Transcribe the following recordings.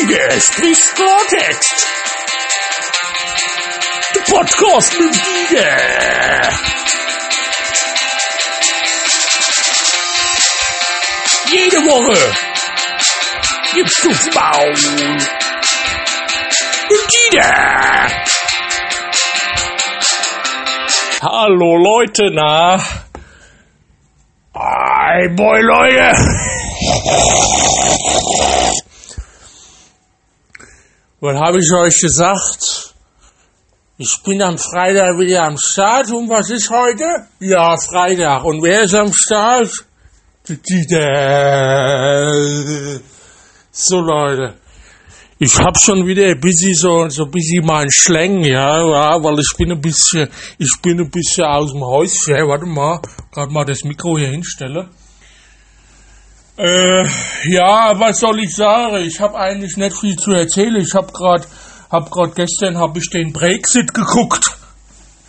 Dide spricht Klartext. The Podcast mit Dide. Jede Woche gibt's du Maul. Mit Dide. Hallo Leute, na? Hi, boy, Leute. Was habe ich euch gesagt? Ich bin am Freitag wieder am Start. Und was ist heute? Ja, Freitag. Und wer ist am Start? So, Leute. Ich hab schon wieder ein bisschen so, so ein bisschen meinen Schläng, ja, ja, weil ich bin ein bisschen, ich bin ein bisschen aus dem Häuschen. Warte mal, gerade mal das Mikro hier hinstelle. Äh, ja, was soll ich sagen? Ich habe eigentlich nicht viel zu erzählen. Ich habe gerade, hab grad gestern hab ich den Brexit geguckt.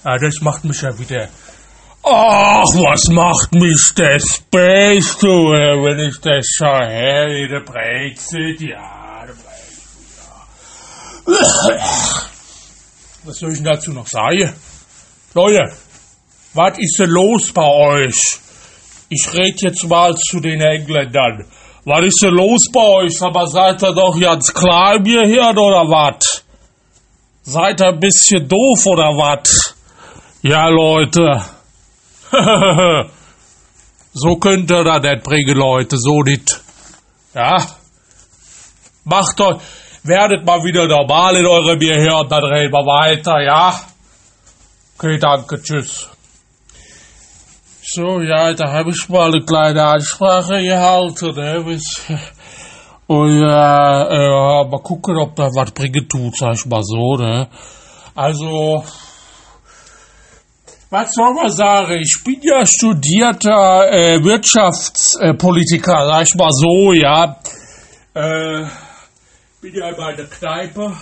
Ja, das macht mich ja wieder. Ach, was macht mich das Beste, wenn ich das schaue? Hey, der Brexit, ja, der Brexit, ja. Was soll ich denn dazu noch sagen? Leute, was ist denn los bei euch? Ich rede jetzt mal zu den Engländern. Was ist denn los bei euch? Aber seid ihr doch jetzt klar im Gehirn oder was? Seid ihr ein bisschen doof oder was? Ja, Leute. so könnt ihr das nicht bringen, Leute. So nicht. Ja? Macht euch, werdet mal wieder normal in eurem Gehirn, dann reden wir weiter, ja? Okay, danke, tschüss. So, ja, da habe ich mal eine kleine Ansprache gehalten. Ne? Bis- Und ja, äh, mal gucken, ob da was bringen tut, sag ich mal so. Ne? Also, was soll man sagen? Ich bin ja studierter äh, Wirtschaftspolitiker, sag ich mal so, ja. Äh, bin ja bei der Kneipe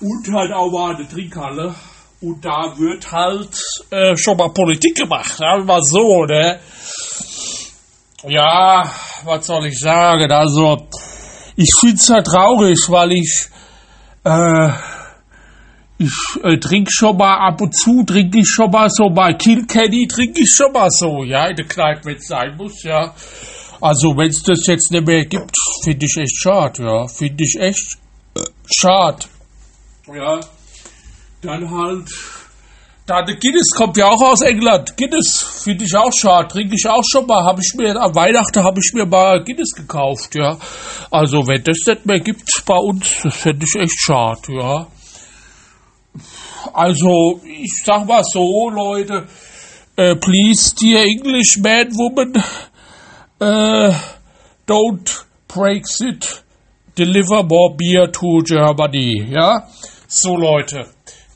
und halt auch mal in der Trinkhalle. Und da wird halt äh, schon mal Politik gemacht, sagen wir mal so, ne? Ja, was soll ich sagen? Also, ich find's ja traurig, weil ich, äh, ich äh, trinke schon mal ab und zu, trinke ich schon mal so bei Kilkenny, trinke ich schon mal so, ja, in der Kneipe, wenn es sein muss, ja. Also, wenn es das jetzt nicht mehr gibt, finde ich echt schade, ja. Finde ich echt äh, schade. Ja. Dann halt. Da, der Guinness kommt ja auch aus England. Guinness finde ich auch schade. Trinke ich auch schon mal. Habe ich mir, am Weihnachten habe ich mir mal Guinness gekauft, ja. Also, wenn das nicht mehr gibt bei uns, das fände ich echt schade, ja. Also, ich sag mal so, Leute, äh, please, dear English man, woman, äh, don't Brexit, deliver more beer to Germany, ja? So, Leute,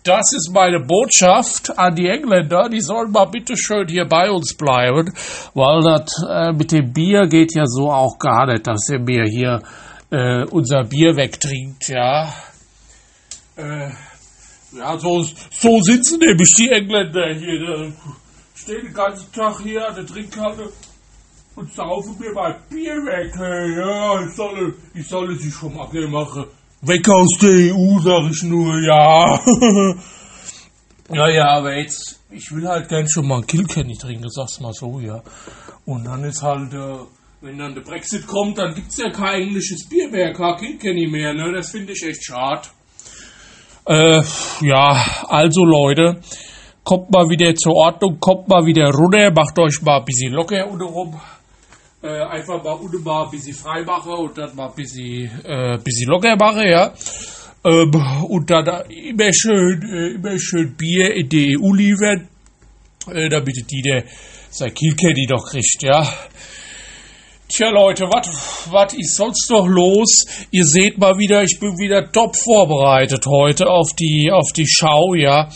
das ist meine Botschaft an die Engländer. Die sollen mal bitte schön hier bei uns bleiben, weil das äh, mit dem Bier geht ja so auch gar nicht, dass ihr mir hier äh, unser Bier wegtrinkt, ja? Äh, ja, so, so sitzen nämlich die Engländer hier. Stehen den ganzen Tag hier an der Trinkhalle und saufen mir mein Bier weg. Hey, ja, ich solle, ich solle sie schon mal machen. Weg aus der EU, sag ich nur, ja. ja, ja, aber jetzt, ich will halt gern schon mal ein Kilkenny trinken, sag's mal so, ja. Und dann ist halt, äh, wenn dann der Brexit kommt, dann gibt's ja kein englisches Bier mehr, kein Kilkenny mehr, ne? Das finde ich echt schade. Äh, ja, also Leute, kommt mal wieder zur Ordnung, kommt mal wieder runter, macht euch mal ein bisschen locker unten rum. Äh, einfach mal unten mal ein bisschen frei machen und dann mal ein bisschen, äh, bisschen locker machen, ja. Ähm, und dann immer schön, äh, immer schön Bier in die EU liefern, äh, damit die der sein Kilkenny doch kriegt, ja. Tja, Leute, was ist sonst noch los? Ihr seht mal wieder, ich bin wieder top vorbereitet heute auf die auf die Schau, ja.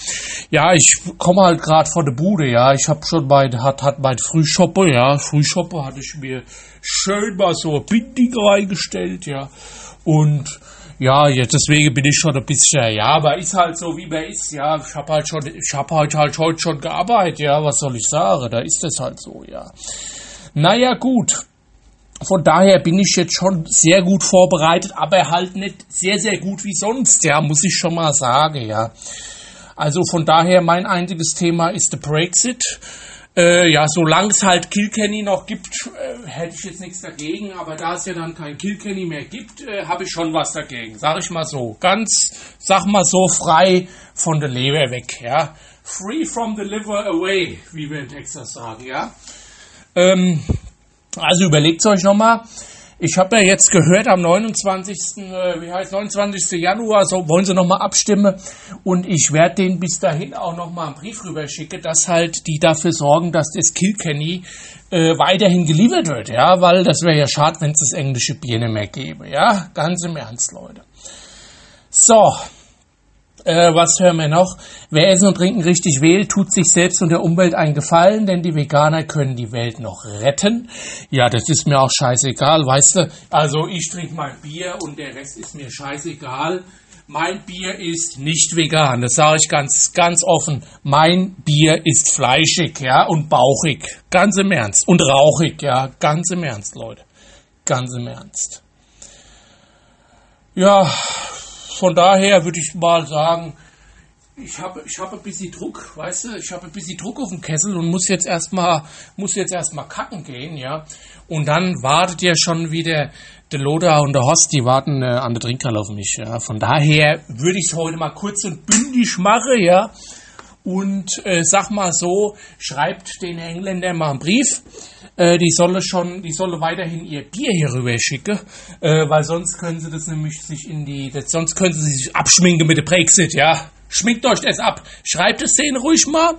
Ja, ich komme halt gerade von der Bude, ja. Ich habe schon mein hat hat mein Frühschoppe, ja. Frühschoppe hatte ich mir schön mal so Binding reingestellt, ja. Und ja, jetzt deswegen bin ich schon ein bisschen, ja, aber ist halt so, wie man ist, ja. Ich habe halt schon, ich habe halt halt heute schon gearbeitet, ja. Was soll ich sagen? Da ist das halt so, ja. Naja, gut. Von daher bin ich jetzt schon sehr gut vorbereitet, aber halt nicht sehr, sehr gut wie sonst, ja, muss ich schon mal sagen, ja. Also von daher mein einziges Thema ist der Brexit. Äh, ja, solange es halt Kilkenny noch gibt, äh, hätte ich jetzt nichts dagegen, aber da es ja dann kein Kilkenny mehr gibt, äh, habe ich schon was dagegen. Sag ich mal so. Ganz, sag mal so, frei von der Leber weg, ja. Free from the liver away, wie wir in Texas sagen, ja. Ähm, also überlegt euch nochmal. Ich habe ja jetzt gehört, am 29. Äh, wie heißt 29. Januar so wollen sie nochmal abstimmen und ich werde denen bis dahin auch nochmal einen Brief rüberschicken, dass halt die dafür sorgen, dass das Kilkenny äh, weiterhin geliefert wird, ja, weil das wäre ja schade, wenn es das englische Bier nicht mehr gäbe, ja, ganz im Ernst, Leute. So, äh, was hören wir noch? Wer Essen und Trinken richtig wählt, tut sich selbst und der Umwelt einen Gefallen, denn die Veganer können die Welt noch retten. Ja, das ist mir auch scheißegal, weißt du? Also ich trinke mein Bier und der Rest ist mir scheißegal. Mein Bier ist nicht vegan, das sage ich ganz, ganz offen. Mein Bier ist fleischig, ja, und bauchig. Ganz im Ernst. Und rauchig, ja, ganz im Ernst, Leute. Ganz im Ernst. Ja, von daher würde ich mal sagen, ich habe ich hab ein bisschen Druck, weißt du, ich habe ein bisschen Druck auf dem Kessel und muss jetzt erstmal muss kacken gehen, ja. Und dann wartet ja schon wieder der Loda und der Horst, die warten äh, an der Trinkhalle auf mich, ja. Von daher würde ich es heute mal kurz und bündig machen, ja. Und äh, sag mal so, schreibt den Engländern mal einen Brief äh, die solle schon, die solle weiterhin ihr Bier hier rüber schicken, äh, weil sonst können sie das nämlich sich in die, das, sonst können sie sich abschminken mit dem Brexit, ja. Schminkt euch das ab. Schreibt es denen ruhig mal.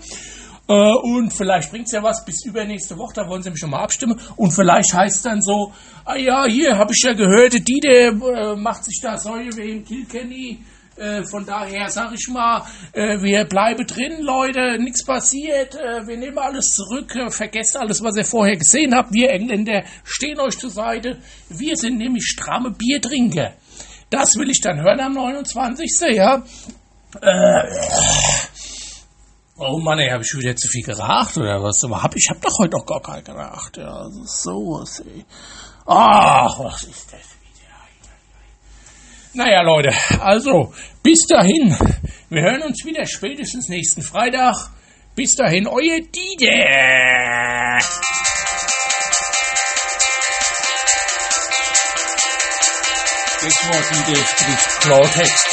Äh, und vielleicht bringt es ja was bis übernächste Woche, da wollen sie mich schon mal abstimmen. Und vielleicht heißt es dann so, ah ja, hier habe ich ja gehört, die, der äh, macht sich da Säue wegen Kilkenny äh, von daher sage ich mal, äh, wir bleiben drin, Leute, nichts passiert, äh, wir nehmen alles zurück, äh, vergesst alles, was ihr vorher gesehen habt. Wir Engländer stehen euch zur Seite. Wir sind nämlich stramme Biertrinker. Das will ich dann hören am 29. Ja. Äh, oh Mann, ey, habe ich wieder zu viel geraucht oder was? Aber hab, ich habe doch heute noch gar keinen geraucht. Ja, sowas, ey. Ach, was ist das? Naja, Leute, also bis dahin. Wir hören uns wieder spätestens nächsten Freitag. Bis dahin, euer Dieter. Das war Dieter spricht Klartext.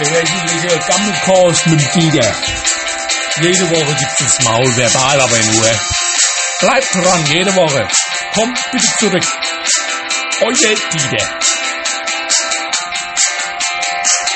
Der wöchentliche Gammelkurs mit Dieter. Jede Woche gibt es Maul, verbal aber nur. Bleibt dran, jede Woche. Kommt bitte zurück. Euer Dieter.